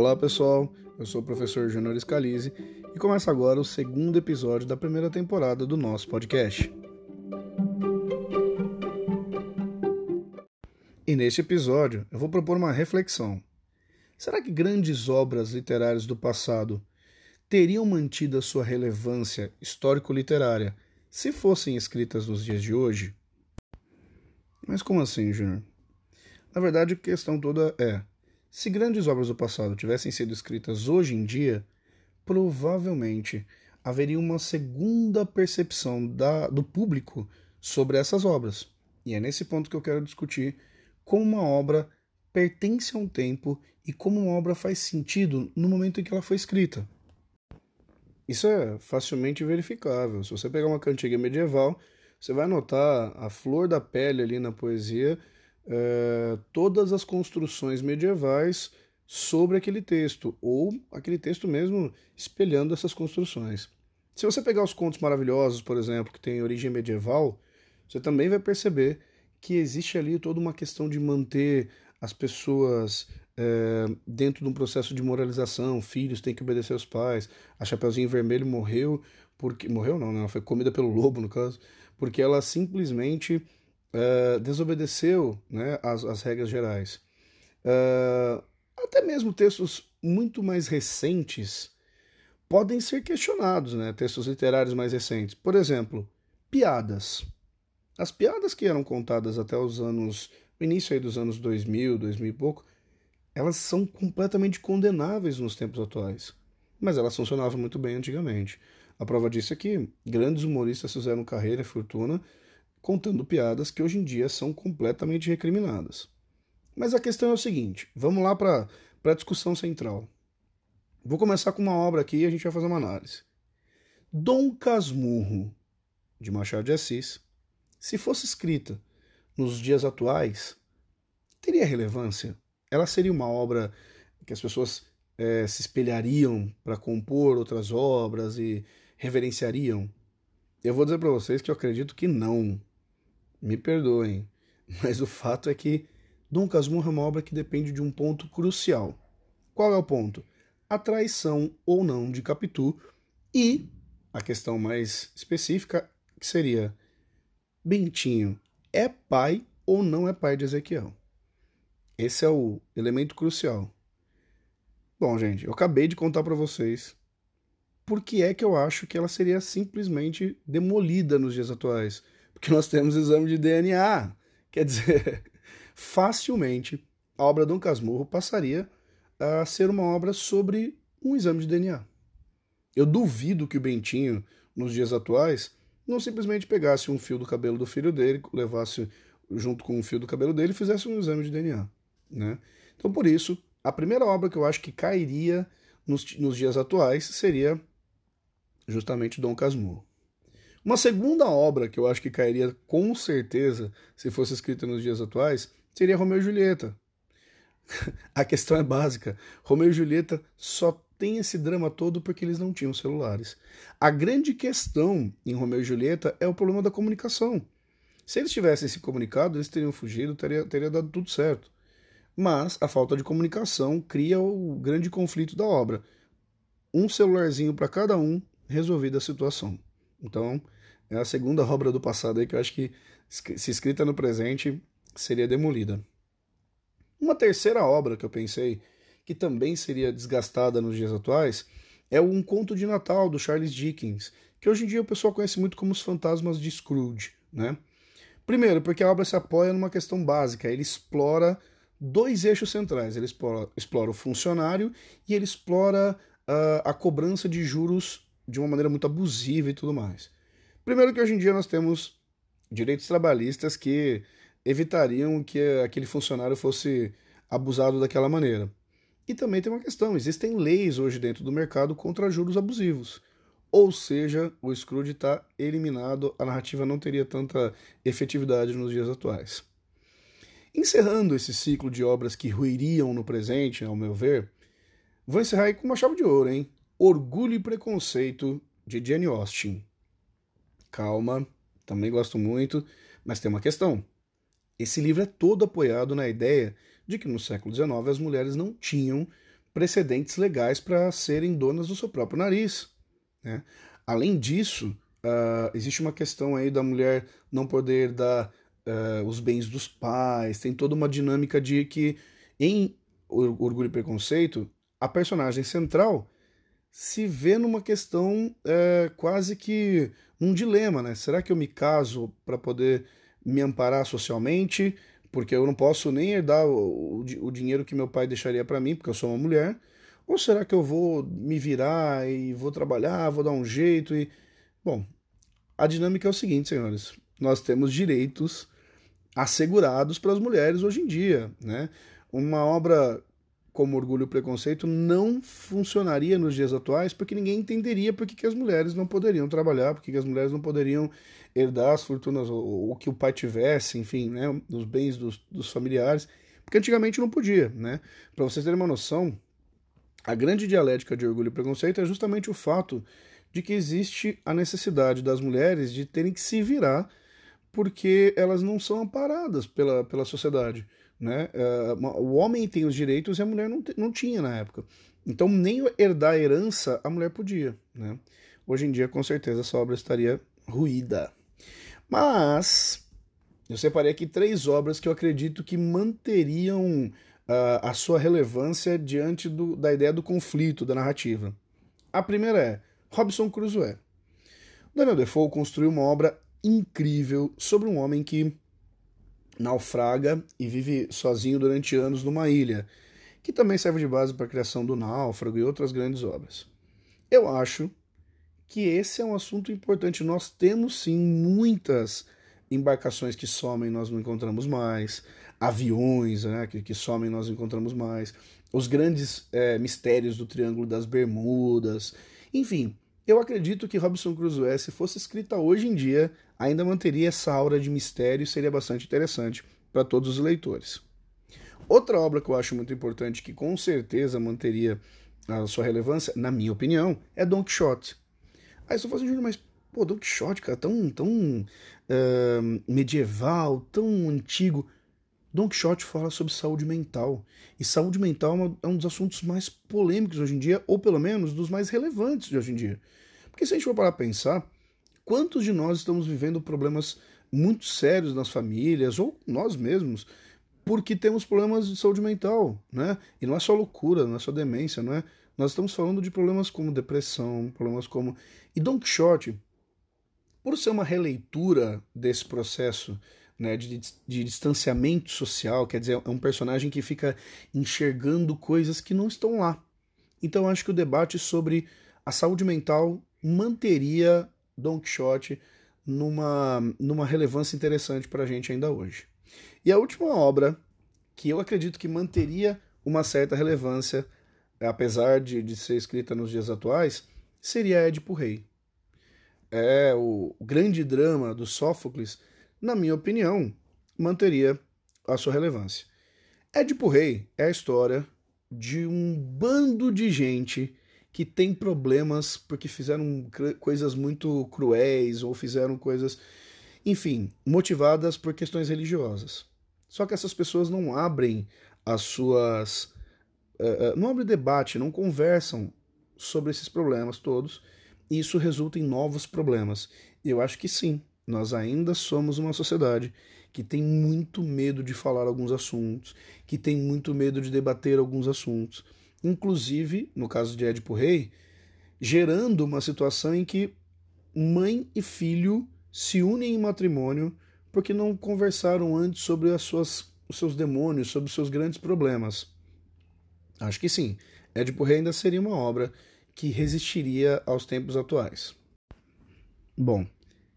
Olá pessoal, eu sou o professor Júnior Scalise e começa agora o segundo episódio da primeira temporada do nosso podcast. E neste episódio eu vou propor uma reflexão. Será que grandes obras literárias do passado teriam mantido a sua relevância histórico-literária se fossem escritas nos dias de hoje? Mas como assim, Júnior? Na verdade, a questão toda é: se grandes obras do passado tivessem sido escritas hoje em dia, provavelmente haveria uma segunda percepção da, do público sobre essas obras. E é nesse ponto que eu quero discutir como uma obra pertence a um tempo e como uma obra faz sentido no momento em que ela foi escrita. Isso é facilmente verificável. Se você pegar uma cantiga medieval, você vai notar a flor da pele ali na poesia, é, todas as construções medievais sobre aquele texto, ou aquele texto mesmo espelhando essas construções. Se você pegar os contos maravilhosos, por exemplo, que têm origem medieval, você também vai perceber que existe ali toda uma questão de manter as pessoas é, dentro de um processo de moralização, filhos têm que obedecer aos pais, a Chapeuzinho Vermelho morreu porque morreu não, né? ela foi comida pelo lobo no caso, porque ela simplesmente é, desobedeceu né, as, as regras gerais. É, até mesmo textos muito mais recentes podem ser questionados, né? Textos literários mais recentes. Por exemplo, piadas. As piadas que eram contadas até os anos, o início aí dos anos 2000, 2000 e pouco, elas são completamente condenáveis nos tempos atuais. Mas elas funcionavam muito bem antigamente. A prova disso é que grandes humoristas fizeram carreira e fortuna contando piadas que hoje em dia são completamente recriminadas. Mas a questão é o seguinte: vamos lá para a discussão central. Vou começar com uma obra aqui e a gente vai fazer uma análise. Dom Casmurro, de Machado de Assis, se fosse escrita nos dias atuais, teria relevância? ela seria uma obra que as pessoas é, se espelhariam para compor outras obras e reverenciariam? Eu vou dizer para vocês que eu acredito que não. Me perdoem, mas o fato é que Dom Casmurro é uma obra que depende de um ponto crucial. Qual é o ponto? A traição ou não de Capitu e a questão mais específica que seria Bentinho é pai ou não é pai de Ezequiel? Esse é o elemento crucial. Bom, gente, eu acabei de contar para vocês por que é que eu acho que ela seria simplesmente demolida nos dias atuais. Porque nós temos exame de DNA. Quer dizer, facilmente a obra Dom Casmurro passaria a ser uma obra sobre um exame de DNA. Eu duvido que o Bentinho, nos dias atuais, não simplesmente pegasse um fio do cabelo do filho dele, levasse junto com um fio do cabelo dele e fizesse um exame de DNA. Né? Então, por isso, a primeira obra que eu acho que cairia nos, nos dias atuais seria justamente Dom Casmurro. Uma segunda obra que eu acho que cairia com certeza se fosse escrita nos dias atuais seria Romeu e Julieta. a questão é básica. Romeu e Julieta só tem esse drama todo porque eles não tinham celulares. A grande questão em Romeu e Julieta é o problema da comunicação. Se eles tivessem se comunicado, eles teriam fugido, teria, teria dado tudo certo mas a falta de comunicação cria o grande conflito da obra. Um celularzinho para cada um, resolvida a situação. Então, é a segunda obra do passado aí que eu acho que, se escrita no presente, seria demolida. Uma terceira obra que eu pensei que também seria desgastada nos dias atuais é Um Conto de Natal, do Charles Dickens, que hoje em dia o pessoal conhece muito como Os Fantasmas de Scrooge. Né? Primeiro, porque a obra se apoia numa questão básica, ele explora dois eixos centrais. Ele explora, explora o funcionário e ele explora uh, a cobrança de juros de uma maneira muito abusiva e tudo mais. Primeiro que hoje em dia nós temos direitos trabalhistas que evitariam que aquele funcionário fosse abusado daquela maneira. E também tem uma questão: existem leis hoje dentro do mercado contra juros abusivos. Ou seja, o Scrooge está eliminado, a narrativa não teria tanta efetividade nos dias atuais. Encerrando esse ciclo de obras que ruiriam no presente, ao meu ver, vou encerrar aí com uma chave de ouro, hein? Orgulho e Preconceito, de Jane Austen. Calma, também gosto muito, mas tem uma questão. Esse livro é todo apoiado na ideia de que no século XIX as mulheres não tinham precedentes legais para serem donas do seu próprio nariz. Né? Além disso, uh, existe uma questão aí da mulher não poder dar uh, os bens dos pais, tem toda uma dinâmica de que em Orgulho e Preconceito, a personagem central se vê numa questão é, quase que um dilema, né? Será que eu me caso para poder me amparar socialmente? Porque eu não posso nem herdar o, o, o dinheiro que meu pai deixaria para mim, porque eu sou uma mulher. Ou será que eu vou me virar e vou trabalhar, vou dar um jeito e. Bom, a dinâmica é o seguinte, senhores. Nós temos direitos assegurados para as mulheres hoje em dia, né? Uma obra como Orgulho e Preconceito não funcionaria nos dias atuais porque ninguém entenderia por que, as mulheres não poderiam trabalhar, por que, que as mulheres não poderiam herdar as fortunas, o que o pai tivesse, enfim, né, os bens dos, dos familiares, porque antigamente não podia, né? Para vocês terem uma noção, a grande dialética de Orgulho e Preconceito é justamente o fato de que existe a necessidade das mulheres de terem que se virar porque elas não são amparadas pela, pela sociedade. Né? Uh, o homem tem os direitos e a mulher não, não tinha na época. Então, nem herdar a herança a mulher podia. Né? Hoje em dia, com certeza, essa obra estaria ruída. Mas eu separei aqui três obras que eu acredito que manteriam uh, a sua relevância diante do, da ideia do conflito, da narrativa. A primeira é Robson Crusoe. Daniel Defoe construiu uma obra incrível sobre um homem que naufraga e vive sozinho durante anos numa ilha, que também serve de base para a criação do Náufrago e outras grandes obras. Eu acho que esse é um assunto importante. Nós temos sim muitas embarcações que somem, nós não encontramos mais, aviões né, que, que somem, nós encontramos mais, os grandes é, mistérios do Triângulo das Bermudas, enfim. Eu acredito que Robinson Crusoe, se fosse escrita hoje em dia, ainda manteria essa aura de mistério e seria bastante interessante para todos os leitores. Outra obra que eu acho muito importante, que com certeza manteria a sua relevância, na minha opinião, é Don Quixote. Aí você fala assim, mas pô, Don Quixote, cara, tão, tão uh, medieval, tão antigo. Don Quixote fala sobre saúde mental. E saúde mental é, é um dos assuntos mais polêmicos hoje em dia, ou pelo menos dos mais relevantes de hoje em dia. Porque se a gente for parar a pensar, Quantos de nós estamos vivendo problemas muito sérios nas famílias, ou nós mesmos, porque temos problemas de saúde mental, né? E não é só loucura, não é só demência, não é? Nós estamos falando de problemas como depressão, problemas como. E Don Quixote, por ser uma releitura desse processo né, de, de distanciamento social, quer dizer, é um personagem que fica enxergando coisas que não estão lá. Então acho que o debate sobre a saúde mental manteria Don Quixote numa, numa relevância interessante para a gente ainda hoje. E a última obra, que eu acredito que manteria uma certa relevância, apesar de, de ser escrita nos dias atuais, seria Édipo Rei. É o grande drama do Sófocles, na minha opinião, manteria a sua relevância. Édipo Rei é a história de um bando de gente que tem problemas porque fizeram coisas muito cruéis ou fizeram coisas, enfim, motivadas por questões religiosas. Só que essas pessoas não abrem as suas. Uh, não abrem debate, não conversam sobre esses problemas todos, e isso resulta em novos problemas. Eu acho que sim, nós ainda somos uma sociedade que tem muito medo de falar alguns assuntos, que tem muito medo de debater alguns assuntos inclusive, no caso de Édipo Rei, gerando uma situação em que mãe e filho se unem em matrimônio porque não conversaram antes sobre as suas, os seus demônios, sobre os seus grandes problemas. Acho que sim, Édipo Rei ainda seria uma obra que resistiria aos tempos atuais. Bom,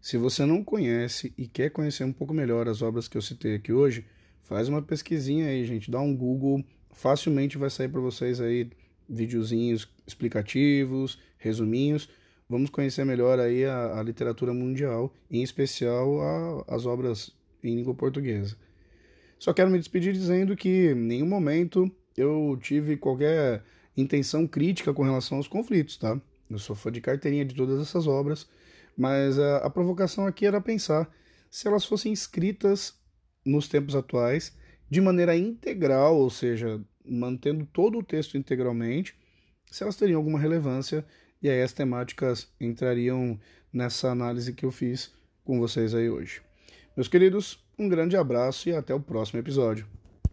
se você não conhece e quer conhecer um pouco melhor as obras que eu citei aqui hoje, faz uma pesquisinha aí, gente, dá um Google facilmente vai sair para vocês aí videozinhos explicativos, resuminhos. Vamos conhecer melhor aí a, a literatura mundial, em especial a, as obras em língua portuguesa. Só quero me despedir dizendo que em nenhum momento eu tive qualquer intenção crítica com relação aos conflitos, tá? Eu sou fã de carteirinha de todas essas obras, mas a, a provocação aqui era pensar se elas fossem escritas nos tempos atuais de maneira integral, ou seja, mantendo todo o texto integralmente, se elas teriam alguma relevância e aí as temáticas entrariam nessa análise que eu fiz com vocês aí hoje. Meus queridos, um grande abraço e até o próximo episódio.